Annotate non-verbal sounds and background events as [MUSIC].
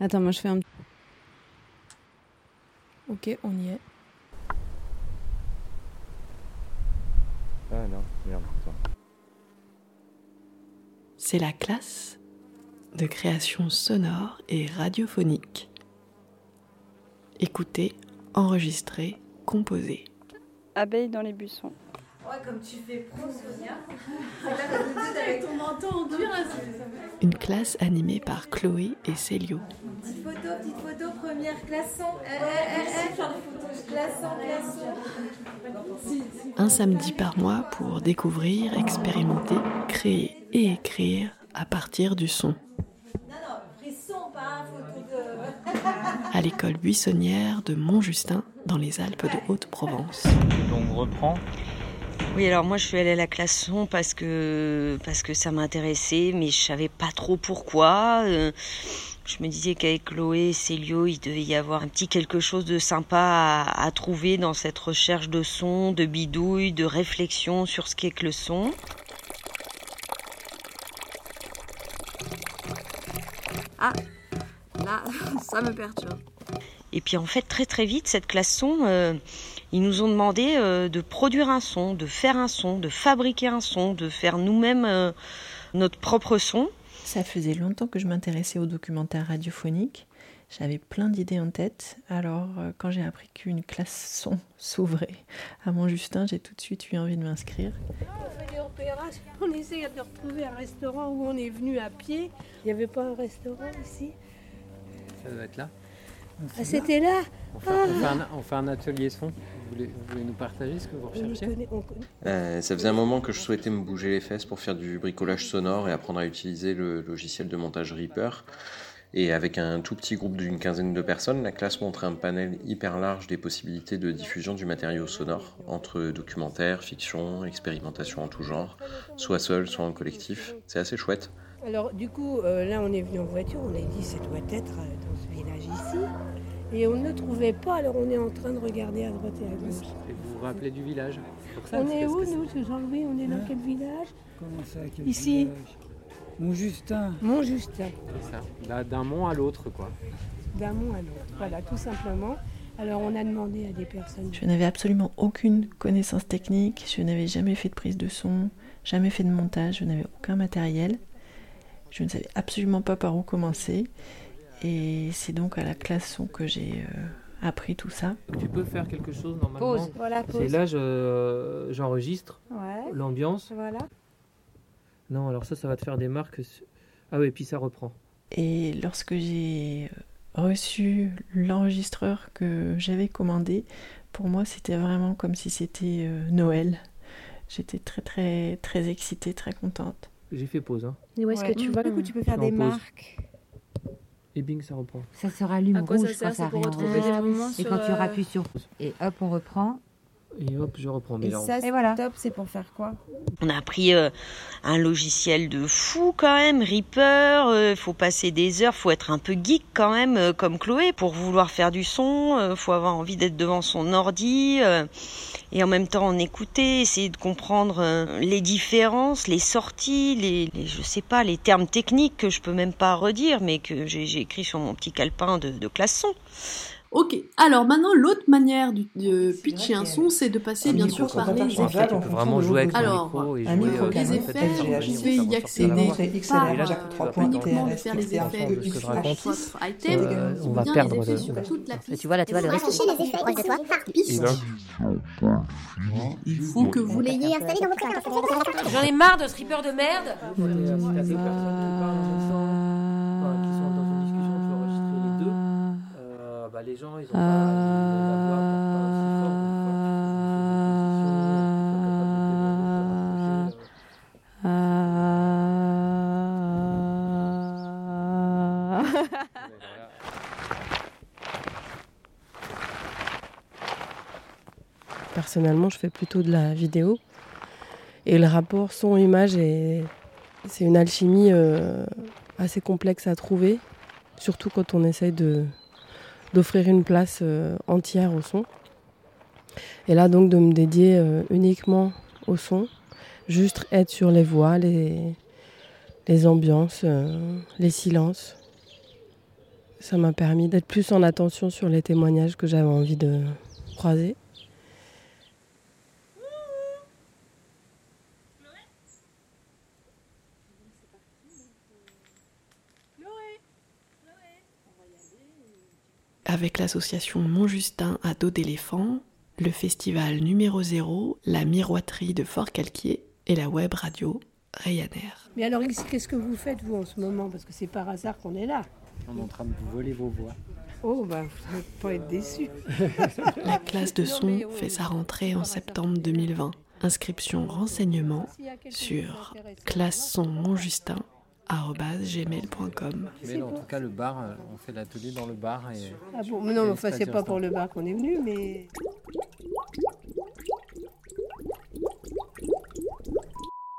Attends, moi je fais un. Ok, on y est. Ah non, merde, C'est la classe de création sonore et radiophonique. Écoutez, enregistrer, composer. Abeille dans les buissons. Ouais, comme tu fais pro, Sonia. C'est avec ton manteau en dur, là, Une classe animée par Chloé et Célio. Petite photo, petite photo, première classon. Eh, eh, eh. Un samedi par mois pour découvrir, expérimenter, créer et écrire à partir du son. Non, non, pris son, pas photo de. À l'école buissonnière de Montjustin dans les Alpes de Haute-Provence. Donc on reprend. Oui, alors moi je suis allée à la classe son parce que parce que ça m'intéressait, mais je savais pas trop pourquoi. Euh, je me disais qu'avec Chloé et Célio, il devait y avoir un petit quelque chose de sympa à, à trouver dans cette recherche de son, de bidouille, de réflexion sur ce qu'est que le son. Ah, là, [LAUGHS] ça me perturbe. Et puis en fait, très très vite, cette classe son, euh, ils nous ont demandé euh, de produire un son, de faire un son, de fabriquer un son, de faire nous-mêmes euh, notre propre son. Ça faisait longtemps que je m'intéressais aux documentaires radiophoniques. J'avais plein d'idées en tête. Alors, euh, quand j'ai appris qu'une classe son [LAUGHS] s'ouvrait à Montjustin, j'ai tout de suite eu envie de m'inscrire. On essaie de retrouver un restaurant où on est venu à pied. Il n'y avait pas un restaurant ici? Ça doit être là. Ah, C'était là. On fait, on fait un, on fait un atelier son. Vous voulez, vous voulez nous partager ce que vous recherchez connaît- on connaît- Euh, ça faisait un moment que je souhaitais me bouger les fesses pour faire du bricolage sonore et apprendre à utiliser le logiciel de montage Reaper. Et avec un tout petit groupe d'une quinzaine de personnes, la classe montre un panel hyper large des possibilités de diffusion du matériau sonore, entre documentaire, fiction, expérimentation en tout genre, soit seul, soit en collectif. C'est assez chouette. Alors, du coup, euh, là, on est venu en voiture. On a dit ça doit être euh, dans ce village ici. Et on ne trouvait pas. Alors, on est en train de regarder à droite et à gauche. Et vous vous rappelez du village C'est pour ça, On est où, nous, ce Jean-Louis On est dans Hein quel village Comment ça, quel Ici. village Mon Justin. Montjustin. C'est ça. D'un- D'un mont à l'autre, quoi. D'un mont à l'autre. Voilà, tout simplement. Alors, on a demandé à des personnes. Je n'avais absolument aucune connaissance technique, je n'avais jamais fait de prise de son, jamais fait de montage, je n'avais aucun matériel. Je ne savais absolument pas par où commencer. Et c'est donc à la classe son que j'ai euh, appris tout ça. Tu peux faire quelque chose normalement. Pause. Voilà, C'est pause. là, je- j'enregistre Ouais. l'ambiance. Voilà. Non, alors ça, ça va te faire des marques. Ah oui, et puis ça reprend. Et lorsque j'ai euh, reçu l'enregistreur que j'avais commandé, pour moi c'était vraiment comme si c'était euh, Noël. J'étais très très très excitée, très contente. J'ai fait pause. Hein. Et où est-ce Ouais. que tu vois Du coup, tu peux faire des pause. marques. Et bing, ça reprend. Ça se rallume À quoi rouge ça sert quand ça retrouver des moments Et sur, quand tu euh, rappuies sur et hop, on reprend. Et hop, je reprends. Mais Et là, on- ça, Et voilà. top, c'est pour faire quoi? On a appris euh, un logiciel de fou quand même, Reaper. Il faut passer des heures, faut être un peu geek quand même, euh, comme Chloé, pour vouloir faire du son. euh, faut avoir envie d'être devant son ordi euh, et en même temps en écouter, essayer de comprendre euh, les différences, les sorties, les, les- je sais pas, les termes techniques que je peux même pas redire, mais que j'ai j'ai écrit sur mon petit calepin de, de classe son. Ok, alors maintenant l'autre manière de, de pitcher un son, c'est de passer bien sûr par les En fait, effets. on peut vraiment jouer avec Alors, micro et jouer euh, les fait, effets, peut micro, y accéder sortir. Montrer par XLR, là, Jacques tu 3 vas points, uniquement de TRS, faire les effets de votre item, Euh, on va perdre les effets le- sur toute la piste. tu vois là, tu vois le risque. Il faut que vous l'ayez installé dans votre carte. J'en ai marre de ce Reaper de merde. De rapprocher, euh, Personnellement, je fais plutôt de la vidéo. Et le rapport son-image, est... c'est une alchimie euh, assez complexe à trouver, surtout quand on essaye de... d'offrir une place euh, entière au son. Et là, donc, de me dédier euh, uniquement au son, juste être sur les voix, les, les ambiances, euh, les silences. Ça m'a permis d'être plus en attention sur les témoignages que j'avais envie de croiser. Avec l'association Montjustin à dos d'éléphant, le festival numéro 0, la miroiterie de Fort-Calquier et la web radio Ryanair. Mais alors ici, qu'est-ce que vous faites vous en ce moment? Parce que c'est par hasard qu'on est là. On est en train de vous voler vos voix. Oh, bah, vous n'allez pas être déçus. [LAUGHS] La classe de son fait sa rentrée en septembre 2020. Inscription renseignement sur Mais en tout cas, le bar, euh, on fait l'atelier dans le bar. Et Ah bon, mais non, mais enfin, c'est pas pour le bar qu'on est venu, mais